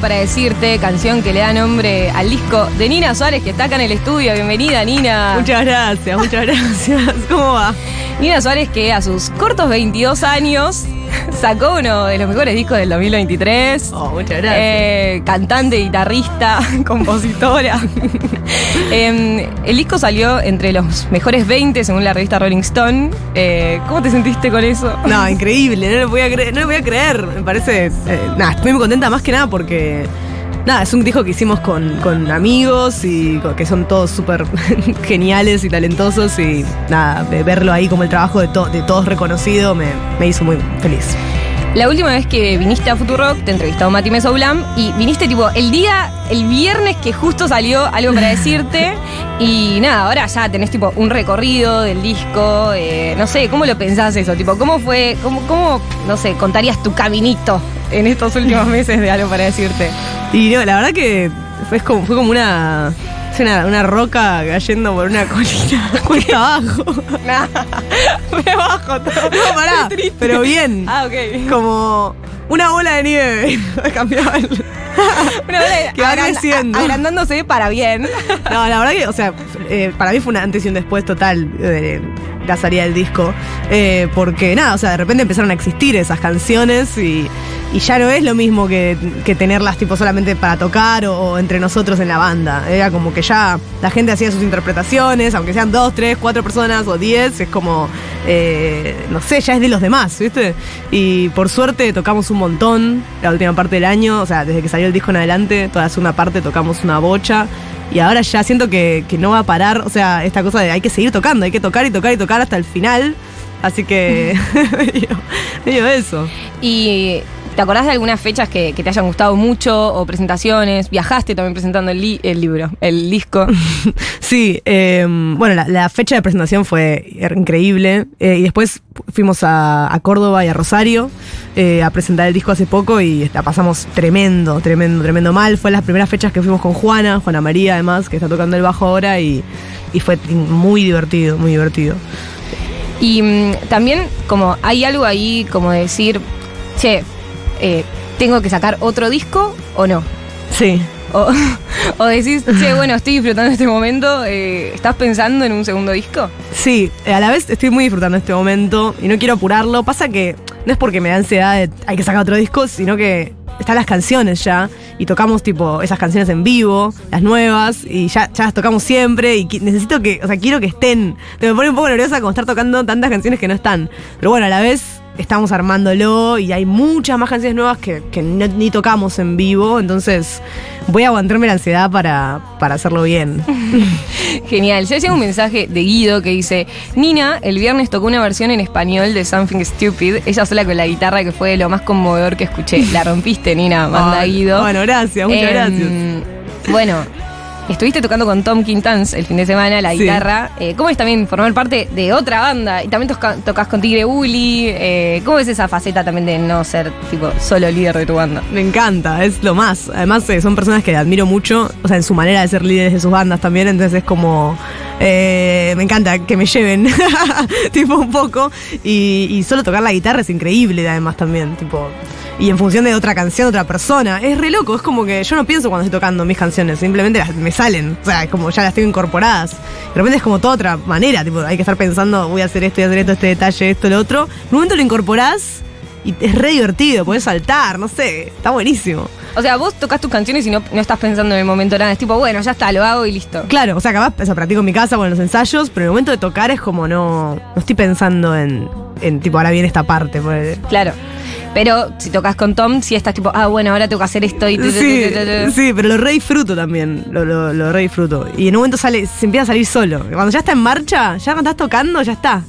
Para decirte, canción que le da nombre al disco de Nina Suárez, que está acá en el estudio. Bienvenida, Nina. Muchas gracias, muchas gracias. ¿Cómo va? Nina Suárez, que a sus cortos 22 años sacó uno de los mejores discos del 2023. Oh, muchas gracias. Eh, cantante, guitarrista, compositora. Eh, el disco salió entre los mejores 20 según la revista Rolling Stone. Eh, ¿Cómo te sentiste con eso? No, increíble, no lo voy a creer, no lo voy a creer. Me parece. eh, nada, estoy muy contenta más que nada porque. Nada, es un disco que hicimos con, con amigos y que son todos súper geniales y talentosos y nada, verlo ahí como el trabajo de, to- de todos reconocido me, me hizo muy feliz. La última vez que viniste a Futurock te entrevistó Mati Mesoblam y viniste tipo el día, el viernes que justo salió algo para decirte y nada, ahora ya tenés tipo un recorrido del disco, eh, no sé, ¿cómo lo pensás eso? Tipo, ¿cómo fue, cómo, cómo, no sé, contarías tu caminito en estos últimos meses de algo para decirte? Y no, la verdad que fue como, fue como una, una, una roca cayendo por una colina cuesta abajo. Me bajo todo. No, pará, pero bien. Ah, ok. Como una bola de nieve. Cambiaba el- Una bola Que va agran- creciendo. agrandándose para bien. No, la verdad que, o sea, eh, para mí fue un antes y un después total de la salida del disco. Eh, porque nada, o sea, de repente empezaron a existir esas canciones y, y ya no es lo mismo que, que tenerlas tipo solamente para tocar o, o entre nosotros en la banda. Era como que ya la gente hacía sus interpretaciones, aunque sean dos, tres, cuatro personas o diez, es como, eh, no sé, ya es de los demás, ¿viste? Y por suerte tocamos un montón la última parte del año, o sea, desde que salió el disco en adelante, toda la segunda parte tocamos una bocha. Y ahora ya siento que, que no va a parar, o sea, esta cosa de hay que seguir tocando, hay que tocar y tocar y tocar hasta el final. Así que medio, medio eso. ¿Y te acordás de algunas fechas que, que te hayan gustado mucho o presentaciones? Viajaste también presentando el, li- el libro, el disco. Sí, eh, bueno, la, la fecha de presentación fue increíble. eh, y después fuimos a, a Córdoba y a Rosario eh, a presentar el disco hace poco y la pasamos tremendo, tremendo, tremendo mal. Fue las primeras fechas que fuimos con Juana, Juana María además, que está tocando el bajo ahora y, y fue muy divertido, muy divertido. Y mm, también como hay algo ahí como de decir, che, eh, ¿tengo que sacar otro disco o no? Sí. O, o decís, che, bueno, estoy disfrutando este momento, eh, ¿estás pensando en un segundo disco? Sí, eh, a la vez estoy muy disfrutando este momento y no quiero apurarlo. Pasa que no es porque me da ansiedad de hay que sacar otro disco, sino que están las canciones ya y tocamos tipo esas canciones en vivo, las nuevas, y ya, ya las tocamos siempre y necesito que, o sea, quiero que estén. Me pone un poco nerviosa como estar tocando tantas canciones que no están. Pero bueno, a la vez estamos armándolo y hay muchas más canciones nuevas que, que no- ni tocamos en vivo, entonces voy a aguantarme la ansiedad para, para hacerlo bien. Genial. Ya llega un mensaje de Guido que dice: Nina, el viernes tocó una versión en español de Something Stupid, ella sola con la guitarra, que fue lo más conmovedor que escuché. La rompiste, Nina, manda Guido. Bueno, gracias, muchas Em, gracias. Bueno, estuviste tocando con Tom Quintans el fin de semana la Sí. guitarra. Eh, ¿Cómo es también formar parte de otra banda? Y también toca- tocas con Tigre Bully. Eh, ¿Cómo es esa faceta también de no ser tipo solo líder de tu banda? Me encanta, es lo más. Además, eh, son personas que admiro mucho, o sea, en su manera de ser líderes de sus bandas también, entonces es como. me encanta que me lleven, tipo un poco. Y, y solo tocar la guitarra es increíble, además también, tipo. Y en función de otra canción, otra persona. Es re loco, es como que yo no pienso cuando estoy tocando mis canciones, simplemente las- me salen. O sea, es como ya las tengo incorporadas. De repente es como toda otra manera, tipo, hay que estar pensando, voy a hacer esto, voy a hacer esto, este detalle, esto, lo otro. En un momento lo incorporás y es re divertido, podés saltar, no sé, está buenísimo. O sea, vos tocas tus canciones y no, no estás pensando en el momento nada. Es tipo, bueno, ya está, lo hago y listo. Claro, o sea, capaz, o sea, practico en mi casa en los ensayos, pero en el momento de tocar es como no, no estoy pensando en, en tipo, ahora viene esta parte. pues. Claro. Pero si tocas con Tom, si estás tipo, ah, bueno, ahora tengo que hacer esto y... Sí, sí, pero lo re disfruto también, lo, lo, lo re disfruto. Y en un momento sale, se empieza a salir solo. Cuando ya está en marcha, ya cuando estás tocando, ya está.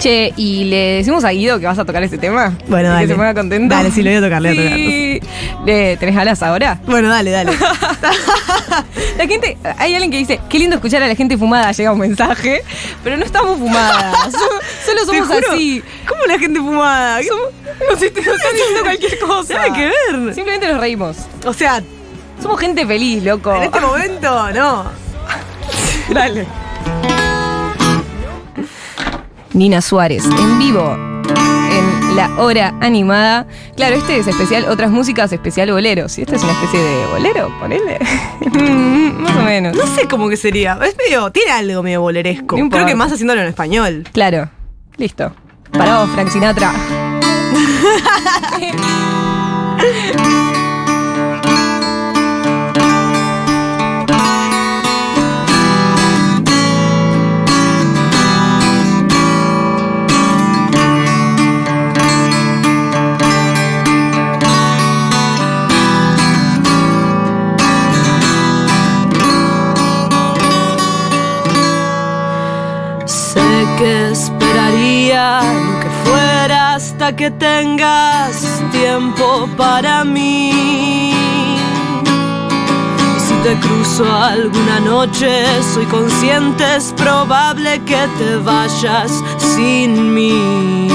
Che, ¿y le decimos a Guido que vas a tocar este tema? Bueno, ¿Y dale. Que se ponga contento. Dale, sí, lo voy a tocar, lo voy a tocar. Le- ¿Tenés alas ahora? Bueno, dale, dale. La gente, hay alguien que dice, qué lindo escuchar a la gente fumada, llega un mensaje, pero no estamos fumadas, so- solo somos juro, así. ¿Cómo la gente fumada? Te nos están diciendo cualquier cosa. Nada que ver. Simplemente nos reímos. O sea, Somos gente feliz, loco. en este momento, no. Dale. Nina Suárez, en vivo, en la hora animada. Claro, este es especial, otras músicas especial boleros. Y esta es una especie de bolero, ponele. Mm, Más o menos. No sé cómo que sería. Es medio. Tiene algo medio boleresco. Creo que más haciéndolo en español. Claro, listo. Para vos, Frank Sinatra. que tengas tiempo para mí. Y si te cruzo alguna noche, soy consciente, es probable que te vayas sin mí.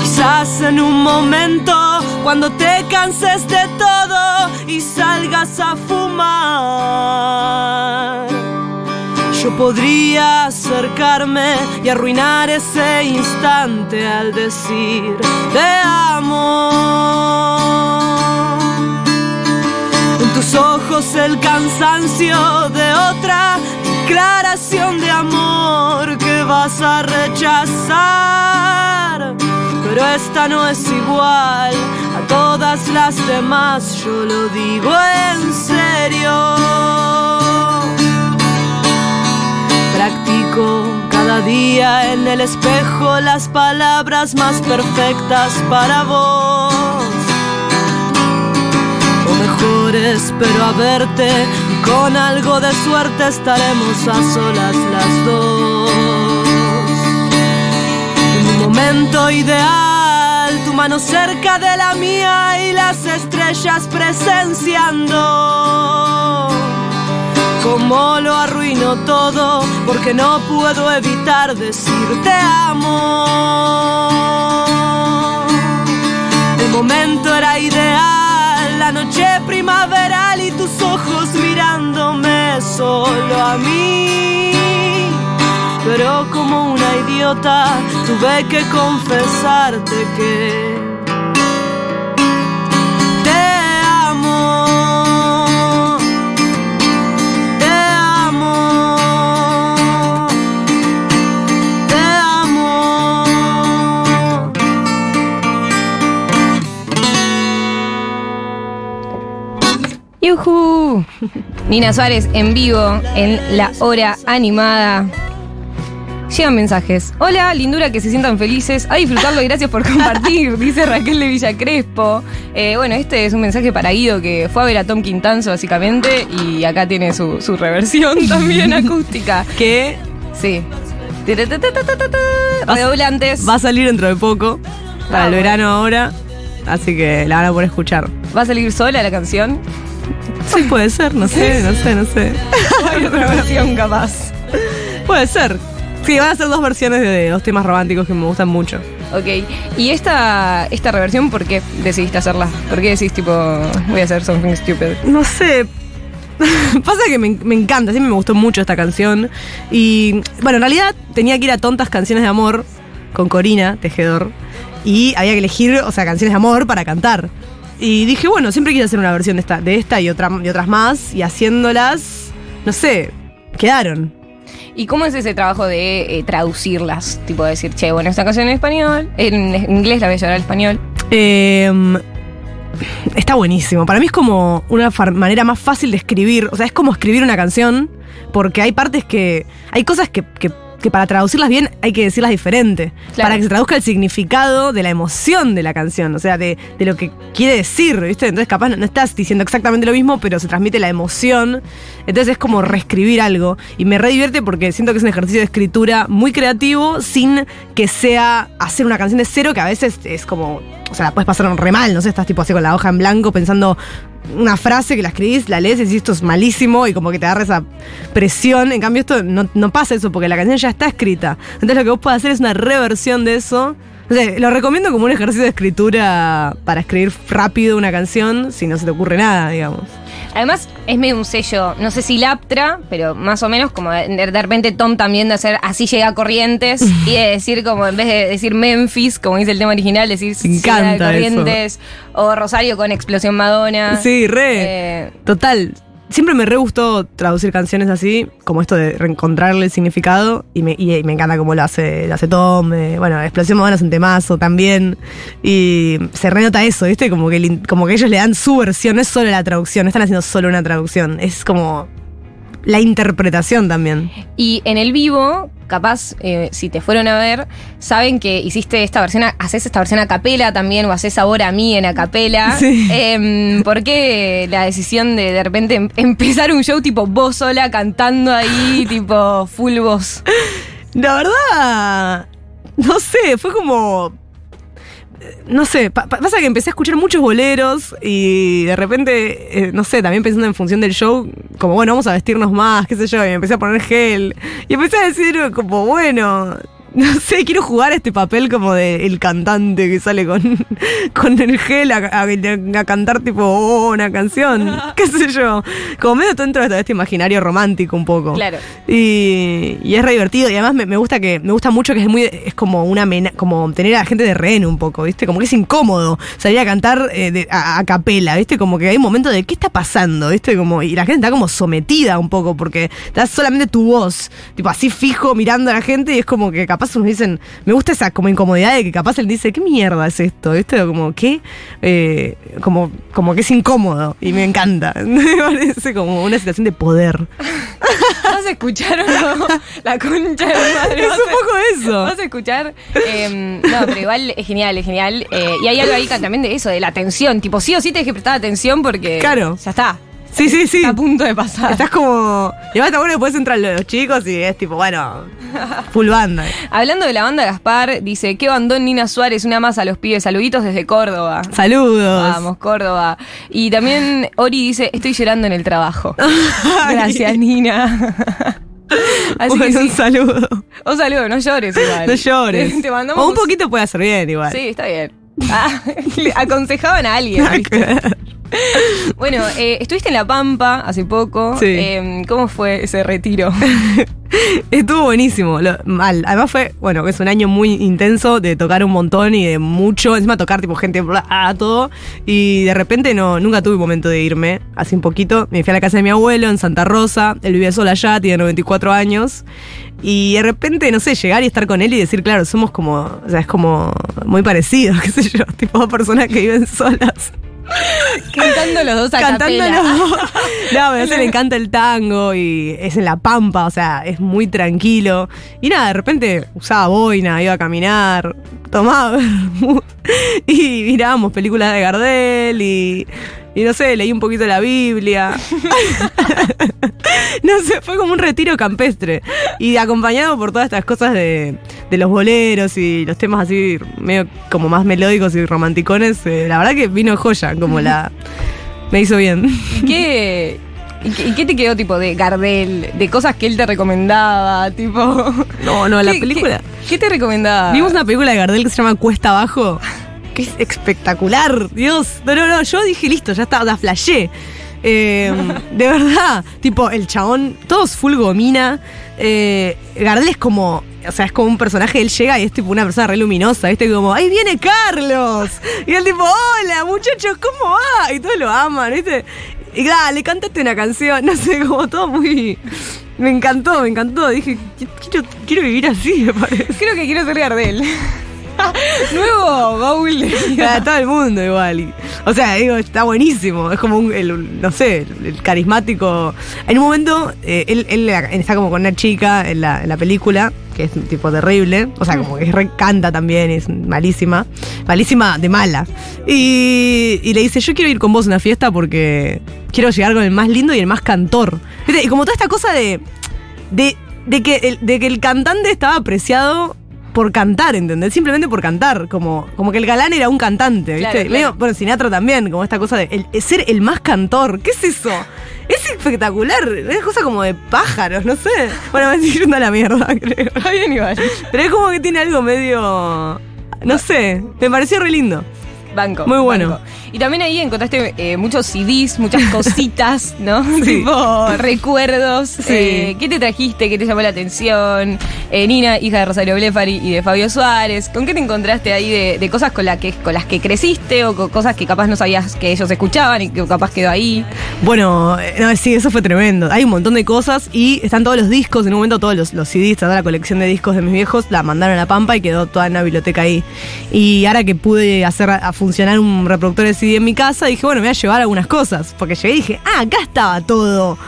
Quizás en un momento, cuando te canses de todo y salgas a fumar. Yo podría acercarme y arruinar ese instante al decir te amo. En tus ojos el cansancio de otra declaración de amor que vas a rechazar. Pero esta no es igual a todas las demás, yo lo digo en serio. Practico cada día en el espejo las palabras más perfectas para vos. O mejor espero a verte y con algo de suerte estaremos a solas las dos. En un momento ideal, tu mano cerca de la mía y las estrellas presenciando cómo lo arruino todo porque no puedo evitar decir te amo. El momento era ideal, la noche primaveral y tus ojos mirándome solo a mí. Pero como una idiota tuve que confesarte que ¡Yujú! Nina Suárez en vivo en la hora animada. Llegan mensajes. Hola, lindura, que se sientan felices. A disfrutarlo y gracias por compartir, dice Raquel de Villa Crespo. Eh, bueno, este es un mensaje para Guido que fue a ver a Tom Quintanzo básicamente y acá tiene su, su reversión también acústica. Que Sí. Redoblantes. va a salir dentro de poco, para Ah, el bueno. verano ahora. Así que la van a poder escuchar. ¿Va a salir sola la canción? Sí, puede ser, no sé, no sé, no sé. Hay otra versión capaz. Puede ser. Sí, van a ser dos versiones de dos temas románticos que me gustan mucho. Ok, y esta, esta reversión, ¿por qué decidiste hacerla? ¿Por qué decís, tipo, voy a hacer something stupid? No sé. Pasa que me, me encanta, siempre me gustó mucho esta canción. Y bueno, en realidad tenía que ir a tontas canciones de amor con Corina Tejedor. Y había que elegir, o sea, canciones de amor para cantar. Y dije, bueno, siempre quise hacer una versión de esta, de esta y, otra, y otras más. Y haciéndolas, no sé, quedaron. ¿Y cómo es ese trabajo de eh, traducirlas? Tipo, decir, che, bueno, esta canción en español, en inglés la voy a llevar al español. Eh, está buenísimo. Para mí es como una manera más fácil de escribir. O sea, es como escribir una canción, porque hay partes que. Hay cosas que, que- que para traducirlas bien hay que decirlas diferente. Claro. Para que se traduzca el significado de la emoción de la canción. O sea, de, de lo que quiere decir, ¿viste? Entonces, capaz no, no estás diciendo exactamente lo mismo, pero se transmite la emoción. Entonces, es como reescribir algo. Y me re divierte porque siento que es un ejercicio de escritura muy creativo, sin que sea hacer una canción de cero, que a veces es como o sea, la puedes pasar re mal, no sé, estás tipo así con la hoja en blanco pensando una frase que la escribís, la lees y decís esto es malísimo y como que te agarra esa presión. En cambio, esto no, pasa eso porque la canción ya está escrita. Entonces, lo que vos podés hacer es una reversión de eso. O lo recomiendo como un ejercicio de escritura para escribir rápido una canción si no se te ocurre nada, digamos. Además, es medio un sello, no sé si Laptra, pero más o menos como de, de repente Tom también de hacer así llega a Corrientes y de decir como en vez de decir Memphis, como dice el tema original, decir encanta Corrientes o Rosario con Explosión Madonna. Sí, re. Eh, Total. Siempre me re gustó traducir canciones así, como esto de reencontrarle el significado, y me, y me encanta cómo lo hace, lo hace Tom. eh, bueno, Explosión Madonna es un temazo también. Y se renota eso, ¿viste? Como que, como que ellos le dan su versión, no es solo la traducción, no están haciendo solo una traducción, es como la interpretación también. Y en el vivo, capaz, eh, si te fueron a ver, saben que hiciste esta versión, haces esta versión a capela también, o haces ahora a mí en a capela. Sí. Em, ¿Por qué la decisión de de repente em- empezar un show tipo vos sola cantando ahí, tipo full voz? La verdad, no sé, fue como. No sé, pa- pa- pasa que empecé a escuchar muchos boleros y de repente, eh, no sé, también pensando en función del show, como bueno, vamos a vestirnos más, qué sé yo, y empecé a poner gel. Y empecé a decir, como bueno, no sé, quiero jugar este papel como de el cantante que sale con, con el gel a, a- a cantar tipo oh, una canción, qué sé yo. Como medio dentro de este imaginario romántico un poco. Claro. Y, y es re divertido. Y además me, me gusta que me gusta mucho que es muy es como una mena- como tener a la gente de rehén un poco, ¿viste? Como que es incómodo salir a cantar eh, de- a, a capela, ¿viste? Como que hay un momento de ¿qué está pasando? ¿Viste? Como, y la gente está como sometida un poco porque da solamente tu voz, tipo así fijo mirando a la gente y es como que capaz nos dicen, me gusta esa como incomodidad de que capaz él dice, ¿qué mierda es esto? ¿Viste? Como que eh, como, como que es incómodo y me encanta. me parece como una situación de poder. ¿Vas a escuchar o no? La concha de madre. Es ¿Vas un poco eso. ¿Vas a escuchar? Em, no, pero igual es genial, es genial. Eh, y hay algo ahí también de eso, de la atención. Tipo, sí o sí tienes que prestar atención porque. Claro. Ya está. Sí, sí, sí. Está a punto de pasar. Estás como. Y además bueno después entran los chicos y es tipo, bueno, full banda. Hablando de la banda Gaspar, dice, ¿qué bandón Nina Suárez? Una más a los pibes. Saluditos desde Córdoba. Saludos. Vamos, Córdoba. Y también Ori dice, estoy llorando en el trabajo. Gracias, Nina. Así Bueno, que un saludo. Un saludo, no llores igual. No llores. Te mandamos o un poquito puede hacer bien igual. Sí, está bien. Ah, le aconsejaban a alguien. Bueno, eh, estuviste en La Pampa hace poco. Sí. Eh, ¿Cómo fue ese retiro? Estuvo buenísimo. Lo- mal. Además fue, bueno, es un año muy intenso de tocar un montón y de mucho. Encima tocar tipo gente, bla, ah, todo. Y de repente no, nunca tuve momento de irme. Hace un poquito. Me fui a la casa de mi abuelo en Santa Rosa. Él vive sola allá, tiene 94 años. Y de repente, no sé, llegar y estar con él y decir, claro, somos como, o sea, es como muy parecidos, qué sé yo, tipo dos personas que viven solas. Cantando los dos a Cantando los dos. No, a veces le encanta el tango y es en la pampa, o sea, es muy tranquilo. Y nada, de repente usaba boina, iba a caminar, tomaba y mirábamos películas de Gardel y, y no sé, leí un poquito la Biblia. no sé, fue como un retiro campestre. Y acompañado por todas estas cosas de, de los boleros y los temas así, medio como más melódicos y romanticones, eh, la verdad que vino joya, como la. Me hizo bien. ¿Y qué, y qué- te quedó tipo de Gardel? De cosas que él te recomendaba, tipo. No, no, la ¿Qué- película. ¿Qué, qué te recomendaba? Vimos una película de Gardel que se llama Cuesta Abajo, que es espectacular. Dios, no, no, no, yo dije listo, ya está, la flashé. Eh, de verdad, tipo, el chabón, todos full gomina. Eh, Gardel es como, o sea, es como un personaje, él llega y es tipo una persona re luminosa, ¿viste? Como, ¡ahí viene Carlos! Y él tipo, hola, muchachos, ¿cómo va? Y todos lo aman, ¿viste? Y dale, cántate una canción, no sé, como todo muy... Me encantó, me encantó. Dije, quiero, quiero vivir así, me parece. Creo que quiero ser Gardel. Nuevo baúl. Para todo el mundo igual. O sea, digo, está buenísimo. Es como un, el- no sé, el, carismático. En un momento, eh, él, él está como con una chica en la, en la película, que es un tipo terrible. O sea, como que re canta también, es malísima. Malísima de mala. Y, y le dice, yo quiero ir con vos a una fiesta porque quiero llegar con el más lindo y el más cantor. Y como toda esta cosa de... de de que, el, de que el cantante estaba apreciado por cantar, ¿entendés? Simplemente por cantar, como, como que el galán era un cantante, ¿viste? Claro, bueno, Sinatra también, como esta cosa de el- ser el más cantor. ¿Qué es eso? Es espectacular, es cosa como de pájaros, no sé. Bueno, me estoy yendo a la mierda, creo. Está bien igual. Pero es como que tiene algo medio. No sé, me pareció re lindo. Banco. Muy bueno. banco. Y también ahí encontraste eh, muchos CDs, muchas cositas, ¿no? Sí. tipo recuerdos. Sí. Eh, ¿Qué te trajiste? ¿Qué te llamó la atención? Eh, Nina, hija de Rosario Blefari y de Fabio Suárez. ¿Con qué te encontraste ahí de, de cosas con, la que, con las que creciste o con cosas que capaz no sabías que ellos escuchaban y que capaz quedó ahí? Bueno, eh, no, sí, eso fue tremendo. Hay un montón de cosas y están todos los discos. En un momento todos los, los CDs, toda la colección de discos de mis viejos, la mandaron a la Pampa y quedó toda en la biblioteca ahí. Y ahora que pude hacer a, a funcionar un reproductor de CD en mi casa, dije, bueno, me voy a llevar algunas cosas. Porque llegué y dije, ah, acá estaba todo.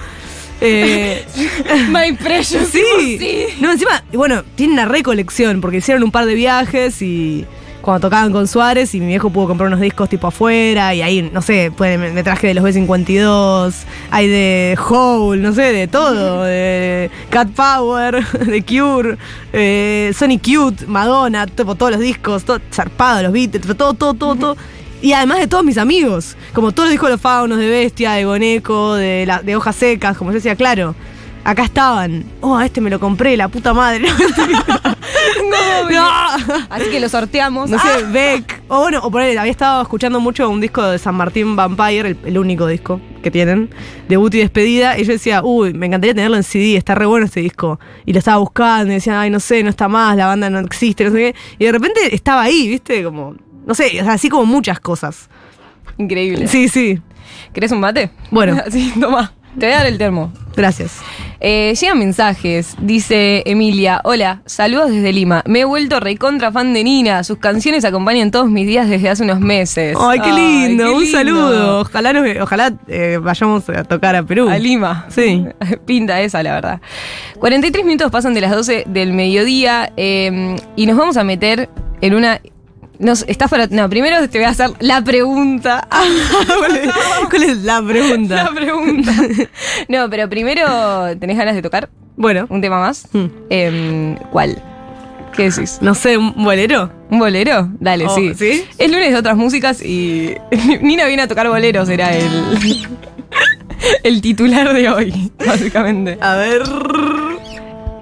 Eh, My precious. Sí. sí. No, encima, bueno, tiene una recolección porque hicieron un par de viajes y cuando tocaban con Suárez y mi viejo pudo comprar unos discos tipo afuera y ahí, no sé, pues, me, traje de los B52, hay de Hole, no sé, de todo, de Cat Power, de Cure, eh, Sonic Cute, Madonna, tipo, todos los discos, todo zarpado, los Beatles, todo, todo, todo, todo. Y además de todos mis amigos, como todos los discos de los faunos, de Bestia, de Goneco, de, la, de Hojas Secas, como yo decía, claro, acá estaban. Oh, este me lo compré, la puta madre. no. Así que lo sorteamos. No sé, Ah, Beck. O bueno, o por ahí, había estado escuchando mucho un disco de San Martín Vampire, el, el único disco que tienen, debut y despedida. Y yo decía, uy, me encantaría tenerlo en CD, está re bueno este disco. Y lo estaba buscando y decía, ay, no sé, no está más, la banda no existe, no sé qué. Y de repente estaba ahí, ¿viste? Como, no sé, o sea, así como muchas cosas. Increíble. Sí, sí. ¿Querés un mate? Bueno. Sí, toma. Te voy a dar el termo. Gracias. Eh, llegan mensajes, dice Emilia. Hola, saludos desde Lima. Me he vuelto recontra fan de Nina. Sus canciones acompañan todos mis días desde hace unos meses. Ay, qué lindo. qué un lindo. saludo. Ojalá, nos- ojalá eh, vayamos a tocar a Perú. A Lima. Sí. Pinta esa, la verdad. 43 minutos pasan de las 12 del mediodía eh, y nos vamos a meter en una. Nos, estás para. No, primero te voy a hacer la pregunta. ¿Cuál es, cuál es la pregunta? La pregunta. No, pero primero, ¿tenés ganas de tocar Bueno, un tema más? Hmm. Em, ¿Cuál? ¿Qué decís? no sé, un bolero. ¿Un bolero? Dale, Oh, sí. ¿sí? Es lunes de otras músicas y Nina viene a tocar boleros, era el, el titular de hoy, básicamente. A ver.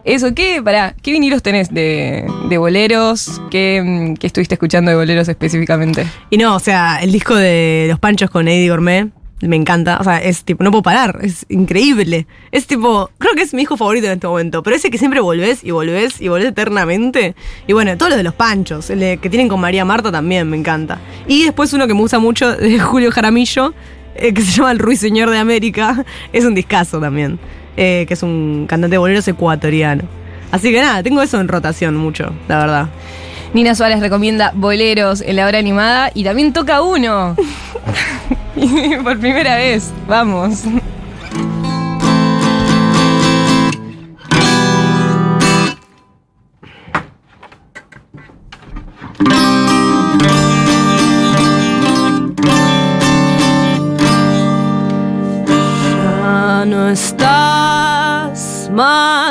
Eso, ¿qué, pará, ¿qué vinilos tenés de, boleros? ¿Qué, mm, qué estuviste escuchando de boleros específicamente? Y no, o sea, el disco de Los Panchos con Eddie Gourmet me encanta. O sea, es tipo, no puedo parar, es increíble. Es tipo, creo que es mi hijo favorito en este momento, pero ese que siempre volvés y volvés y volvés eternamente. Y bueno, todo lo de Los Panchos, el que tienen con María Marta también me encanta. Y después uno que me gusta mucho de Julio Jaramillo, eh, que se llama El Ruiseñor de América, es un discazo también, eh, que es un cantante de boleros ecuatoriano. Así que nada, tengo eso en rotación mucho, la verdad. Nina Suárez recomienda boleros en la hora animada y también toca uno. Por primera vez, vamos.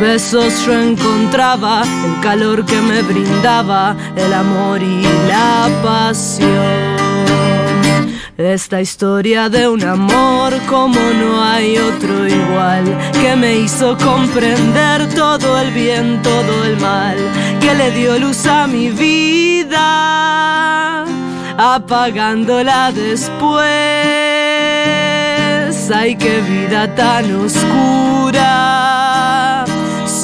Besos yo encontraba el calor que me brindaba el amor y la pasión. Esta historia de un amor como no hay otro igual, que me hizo comprender todo el bien, todo el mal, que le dio luz a mi vida, apagándola después. Ay, qué vida tan oscura,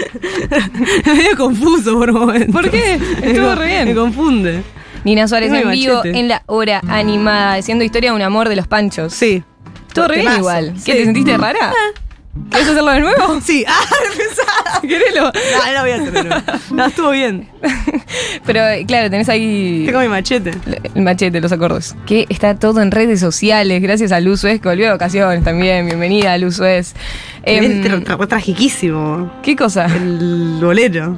medio confuso por momentos. ¿Por qué? Estuvo re bien. Me confunde. Nina Suárez Muy en vivo machete. en la hora animada, haciendo historia de un amor de los panchos. Sí. Estuvo re bien igual. ¿Qué, te sentiste rara? ¿Quieres hacerlo de nuevo? Sí. Ah, pensaba. Querelo. No, no lo voy a hacer de nuevo. No, estuvo bien. Pero claro, tenés ahí Tengo mi machete. el machete, los acordes. Que está todo en redes sociales, gracias a Luz Suez, que volvió de vacaciones también. Bienvenida, Luz Suez. Es tra- tragiquísimo. ¿Qué cosa? El bolero.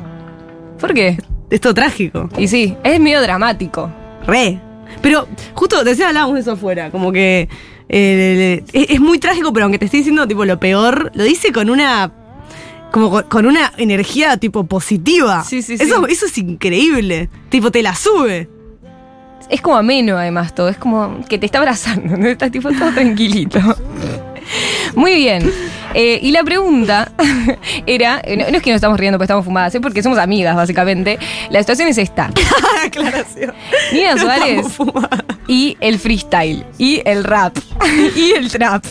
¿Por qué? Es todo trágico. Y sí, es medio dramático. Re. Pero justo recién hablábamos de eso afuera, como que eh, es, es muy trágico, pero aunque te esté diciendo tipo lo peor, lo dice con una como con, una energía tipo positiva. Sí, sí, sí. Eso, eso es increíble. Tipo, te la sube. Es como ameno además todo, es como que te está abrazando, ¿no? Estás tipo todo tranquilito. Muy bien. Eh, y la pregunta era, eh, no, no es que nos estamos riendo porque estamos fumadas, es porque somos amigas básicamente. La situación es esta. Aclaración. Nina Suárez y el freestyle, y el rap, y el trap.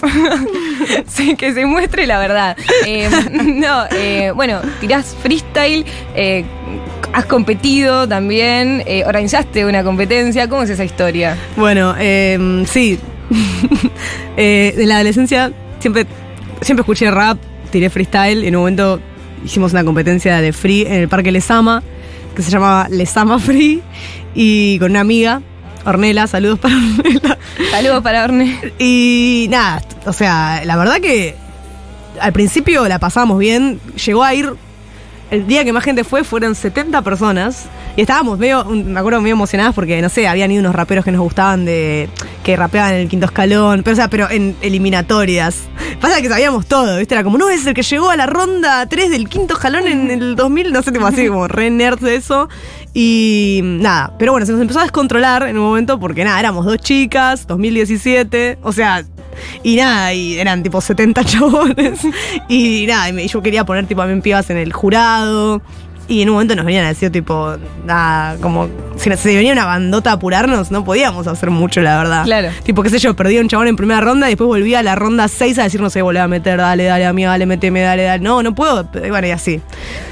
Sí, que se muestre la verdad. Eh, no, eh, bueno, tirás freestyle, eh, has competido también, eh, organizaste una competencia. ¿Cómo es esa historia? Bueno, eh, sí. Eh, en la adolescencia siempre, siempre escuché rap, tiré freestyle. En un momento hicimos una competencia de free en el Parque Lesama, que se llamaba Lesama Free, y con una amiga, Ornela, saludos para Ornela. Saludos para Orne. Y nada, o sea, la verdad que al principio la pasamos bien. Llegó a ir. El día que más gente fue fueron 70 personas. Y estábamos medio, me acuerdo, medio emocionadas porque, no sé, habían ido unos raperos que nos gustaban de. Que rapeaban en el quinto escalón. Pero, o sea, pero en eliminatorias. Pasa que sabíamos todo, ¿viste? Era como, no, es el que llegó a la ronda 3 del quinto escalón en el 2000, no sé, tipo así, como re nerds de eso. Y nada, pero bueno, se nos empezó a descontrolar en un momento porque nada, éramos dos chicas, 2017, o sea, y nada, y eran tipo 70 chabones. Y nada, y yo quería poner tipo a mí pibas en el jurado. Y en un momento nos venían a decir, tipo, nada, como si venía una bandota a apurarnos, no podíamos hacer mucho, la verdad. Claro. Tipo, qué sé yo, perdí a un chabón en primera ronda y después volví a la ronda 6 a decir, no sé, volví a meter, dale, dale, amiga, dale, meteme, dale, dale. No, no puedo. Y Bueno, y así.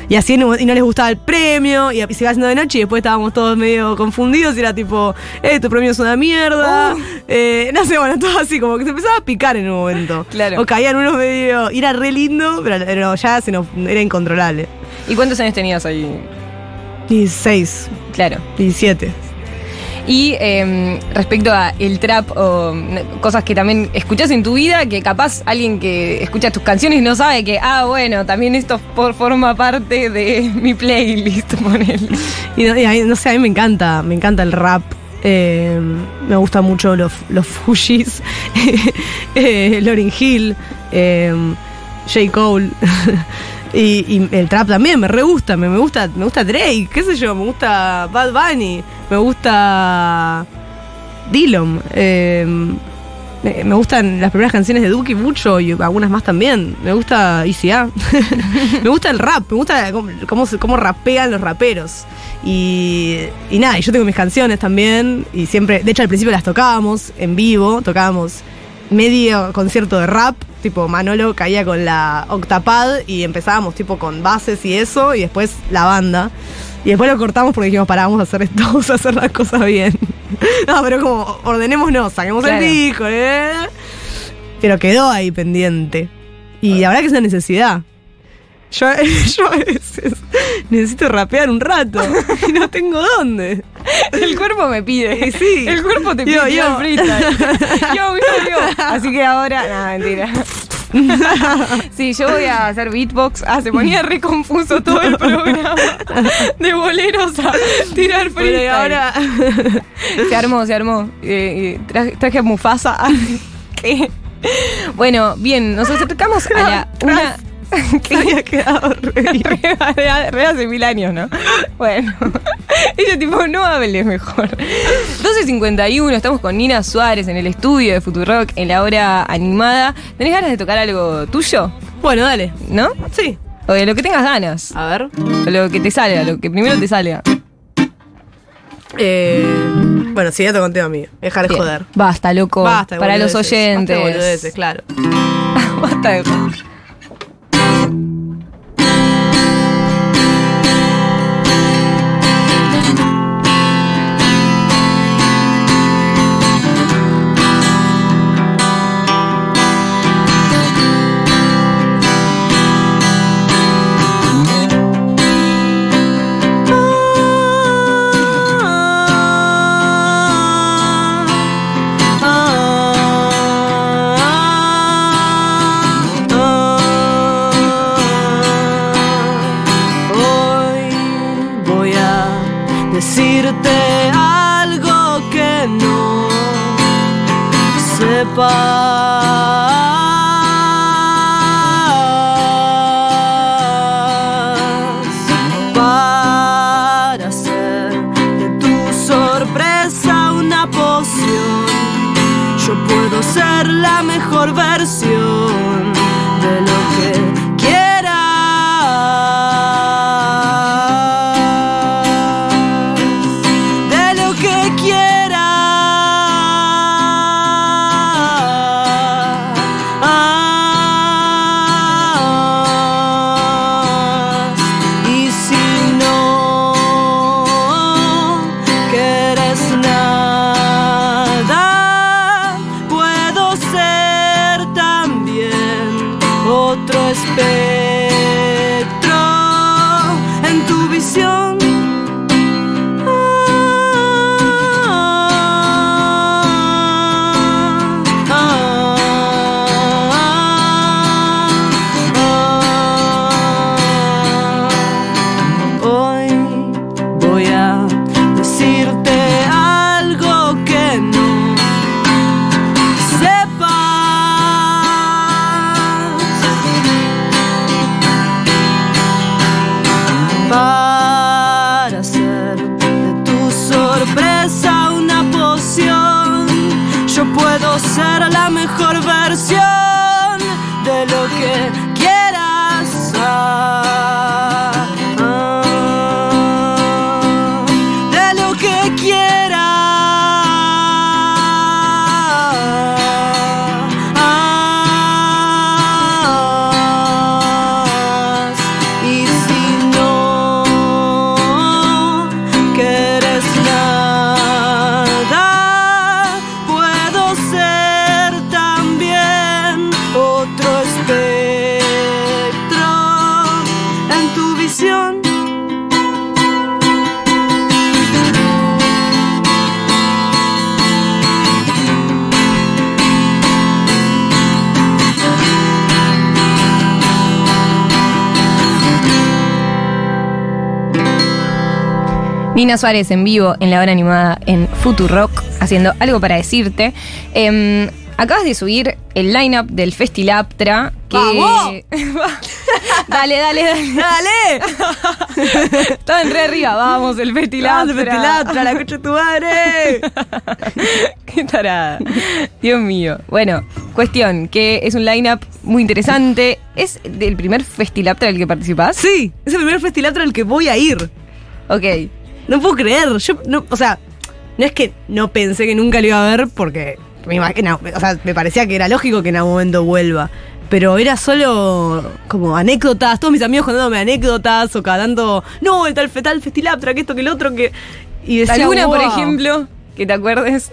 Y así y no les gustaba el premio, y, se iba haciendo de noche y después estábamos todos medio confundidos y era tipo, eh, tu premio es una mierda. Eh, no sé, bueno, todo así, como que se empezaba a picar en un momento. Claro. O caían unos medio. era re lindo, pero, pero ya se nos, era incontrolable. ¿Y cuántos años tenías ahí? 16, Claro. 17. Y eh, respecto a el trap o cosas que también escuchás en tu vida, que capaz alguien que escucha tus canciones no sabe que, ah, bueno, también esto por, forma parte de mi playlist, ponele. Y no, y a mí, no sé, a mí me encanta, me encanta el rap. Eh, me gustan mucho los, los Fugees, eh, Lauryn Hill, eh, J. Cole. y, y el trap también, me re gusta, me, me gusta, me gusta Drake, qué sé yo, me gusta Bad Bunny, me gusta Dillon. eh, me gustan las primeras canciones de Duki mucho y algunas más también. Me gusta ICA. me gusta el rap, me gusta cómo, cómo rapean los raperos. Y, y nada, y yo tengo mis canciones también. Y siempre, de hecho al principio las tocábamos en vivo, tocábamos medio concierto de rap, tipo Manolo caía con la octapad y empezábamos tipo con bases y eso, y después la banda. Y después lo cortamos porque dijimos, pará, vamos a hacer esto, vamos a hacer las cosas bien. no, pero como ordenémonos, saquemos Claro. el disco, ¿eh? Pero quedó ahí pendiente. Y la verdad que es una necesidad. Yo, yo a veces necesito rapear un rato y no tengo dónde. El cuerpo me pide. Y sí. El cuerpo te pide Yo, que yo. freestyle. Yo, yo, yo. Así que ahora. No, mentira. Sí, yo voy a hacer beatbox. Ah, se ponía re confuso todo el programa. De boleros a tirar freestyle. Pero y ahora. Se armó, se armó. Eh, eh, traje, traje a Mufasa. ¿Qué? Bueno, bien, nos acercamos a la una. Se había quedado re. Re, hace mil años, ¿no? Bueno. Ella tipo, no hables mejor. 12.51, estamos con Nina Suárez en el estudio de Futurock en la hora animada. ¿Tenés ganas de tocar algo tuyo? Bueno, dale. ¿No? Sí. O de lo que tengas ganas. A ver. O lo que te salga, lo que primero te salga. Eh, bueno, sí, ya te conté a mí. Dejar de joder. Basta, loco. Basta Para los Basta oyentes. boludeces, claro. Basta de joder. goodbye. Nina Suárez en vivo en la hora animada en Futurock, haciendo algo para decirte. Em, acabas de subir el lineup del Festilaptra. Que... ¡Vamos! dale, dale, dale. ¡Dale! Estaban re arriba, vamos, el Festilaptra. Festilaptra, la coche tu madre! Qué tarada. Dios mío. Bueno, cuestión, que es un lineup muy interesante. ¿Es del primer Festilaptra del que participás? Sí, es el primer Festilaptra al que voy a ir. Ok. No puedo creer. Yo, no, o sea, no es que no pensé que nunca lo iba a ver porque me, imagino- o sea, me parecía que era lógico que en algún momento vuelva. Pero era solo como anécdotas, todos mis amigos contándome anécdotas o cada tanto, no, el tal fetal festilaptra, que esto, que el otro, que. Y decía, ¿Alguna, por ejemplo, que te acuerdes?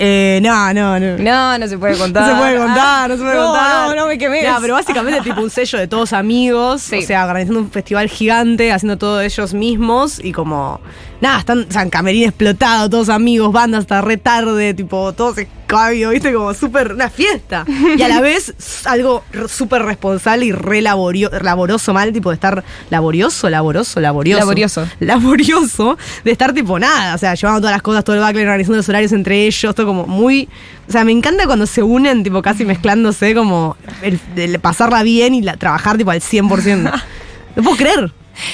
Eh, no, no, no. No, no se puede contar. No se puede contar, no se puede no, contar. No, no me quemé. No, pero básicamente tipo un sello de todos amigos, Sí. o sea, organizando un festival gigante, haciendo todo ellos mismos y como nada, están, o sea, en camerín explotado, todos amigos, bandas hasta re tarde, tipo, todos escabio, viste, como súper, una fiesta. Y a la vez algo súper responsable y re laborio- laboroso mal, tipo de estar laborioso, laboroso, laborioso. Laborioso. Laborioso, de estar tipo nada, o sea, llevando todas las cosas, todo el backlog, organizando los horarios entre ellos, todo como muy... O sea, me encanta cuando se unen, tipo, casi mezclándose, como el, el pasarla bien y la, trabajar, tipo, al 100%. No puedo creer.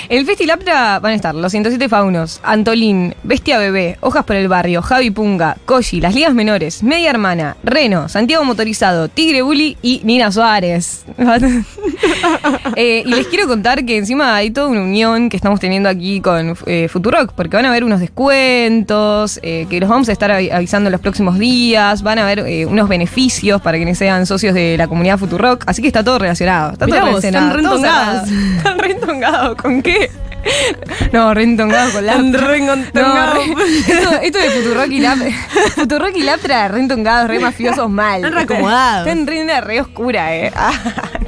El Festilaptra van a estar los 107 faunos, Antolín, Bestia Bebé, Hojas por el Barrio, Javi Punga, Koji, Las Ligas Menores, Media Hermana, Reno, Santiago Motorizado, Tigre Bully y Nina Suárez. Eh, y les quiero contar que encima hay toda una unión que estamos teniendo aquí con eh, Futurock, porque van a haber unos descuentos, eh, que los vamos a estar avi- avisando en los próximos días, van a haber unos beneficios para quienes sean socios de la comunidad Futurock, así que está todo relacionado. Está Mirá todo vos, relacionado. están cerrado. Están reentongados, ¿con qué? No, reentongados con Están Laptra. reentongados. No, re- esto, esto de Futurock y Laptra. Futurock y Laptra reentongados, re mafiosos mal. Están reacomodados. Están re, re oscura, eh. Ah,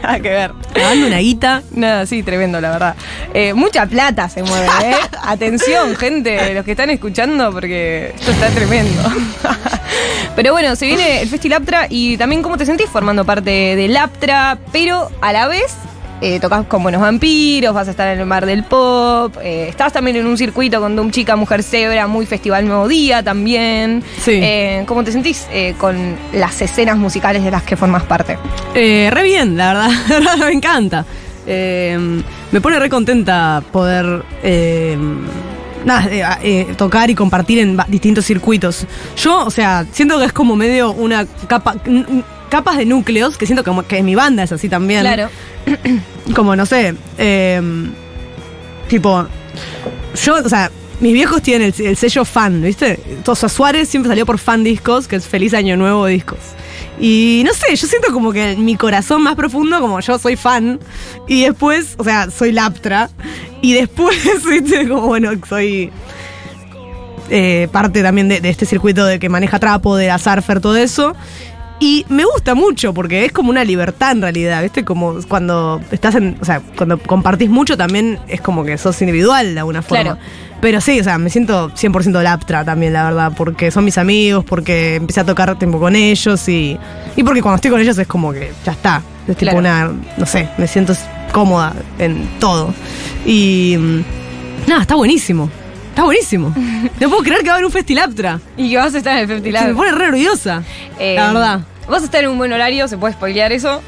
nada que ver. Dando una guita. Nada, sí, tremendo, la verdad. Eh, mucha plata se mueve, ¿eh? Atención, gente, los que están escuchando, porque esto está tremendo. Pero bueno, se viene el Festi Laptra y también cómo te sentís formando parte del Laptra, pero a la vez eh, tocas con Buenos Vampiros, vas a estar en el Mar del Pop, eh, estás también en un circuito con Doom Chica, Mujer Zebra, muy Festival Nuevo Día también. Sí. Eh, ¿Cómo te sentís eh, con las escenas musicales de las que formas parte? Eh, re bien, la verdad, me encanta. Me pone re contenta poder nada, eh, eh, tocar y compartir en distintos circuitos. Yo, o sea, siento que es como medio una capa, capas de núcleos, que siento como que mi banda es así también. Claro. Como, no sé, eh, tipo, yo, o sea, mis viejos tienen el, el sello fan, ¿viste? Sea, Suárez siempre salió por fan discos, que es Feliz Año Nuevo Discos. Y no sé, yo siento como que en mi corazón más profundo, como yo soy fan, y después, o sea, soy Laptra, y después, ¿viste? Como, bueno, soy eh, parte también de, de este circuito de que maneja trapo, de la surfer, todo eso. Y me gusta mucho porque es como una libertad en realidad, ¿viste? Como cuando estás en. O sea, cuando compartís mucho también es como que sos individual de alguna forma. Claro. Pero sí, o sea, me siento 100% laptra también, la verdad, porque son mis amigos, porque empecé a tocar tiempo con ellos y. Y porque cuando estoy con ellos es como que ya está. Es tipo Claro. una. No sé, me siento cómoda en todo. Y. mm, Nada, está buenísimo. Está buenísimo. No puedo creer que va a haber un Festilaptra. Y que vas a estar en el Se Festival. me pone re orgullosa. Eh, la verdad. Vas a estar en un buen horario, se puede spoilear eso.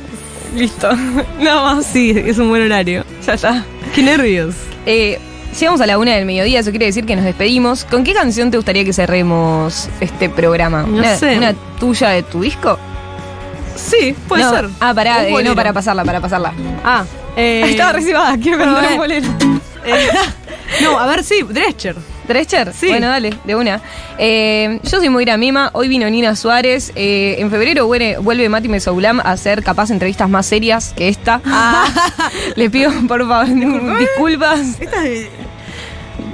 Listo. Nada más. Sí, es un buen horario. Ya está. Qué nervios. Eh, llegamos a la una del mediodía, eso quiere decir que nos despedimos. ¿Con qué canción te gustaría que cerremos este programa? No ¿Una, sé. ¿Una tuya de tu disco? Sí, puede No. ser. Ah, pará, eh, no, para pasarla, para pasarla. Ah, eh, Estaba recibada, quiero cantar eh. un bolero. No, a ver, sí, Drescher. ¿Drescher? Sí. Bueno, dale, de una. Eh, yo soy Moira Mima, hoy vino Nina Suárez. Eh, en febrero vuelve, vuelve Mati Mesoulam a hacer capaz entrevistas más serias que esta. Ah. Les pido por favor disculpas. Esta es-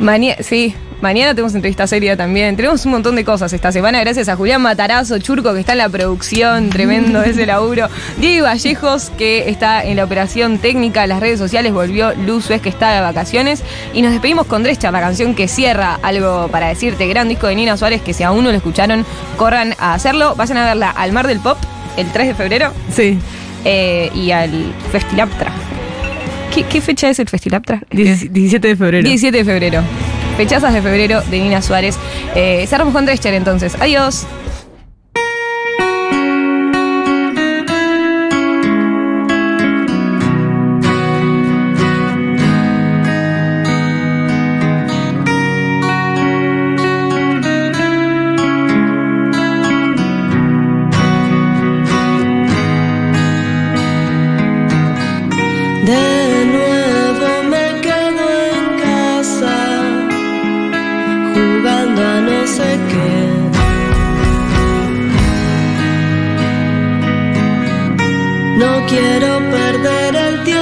Mañana, sí, mañana tenemos entrevista seria también. Tenemos un montón de cosas esta semana, gracias a Julián Matarazo, Churco, que está en la producción, tremendo ese laburo. Diego Vallejos, que está en la operación técnica, las redes sociales, volvió Luz Suez, que está de vacaciones. Y nos despedimos con Drescher, la canción que cierra algo para decirte, gran disco de Nina Suárez, que si aún no lo escucharon, corran a hacerlo. Vayan a verla al Mar del Pop el 3 de febrero Sí, eh, y al Festilaptra. ¿Qué, qué fecha es el Festilaptra? 17 de febrero. 17 de febrero. Fechazas de febrero de Nina Suárez. Eh, cerramos con Drescher entonces. Adiós. quiero perder el tiempo.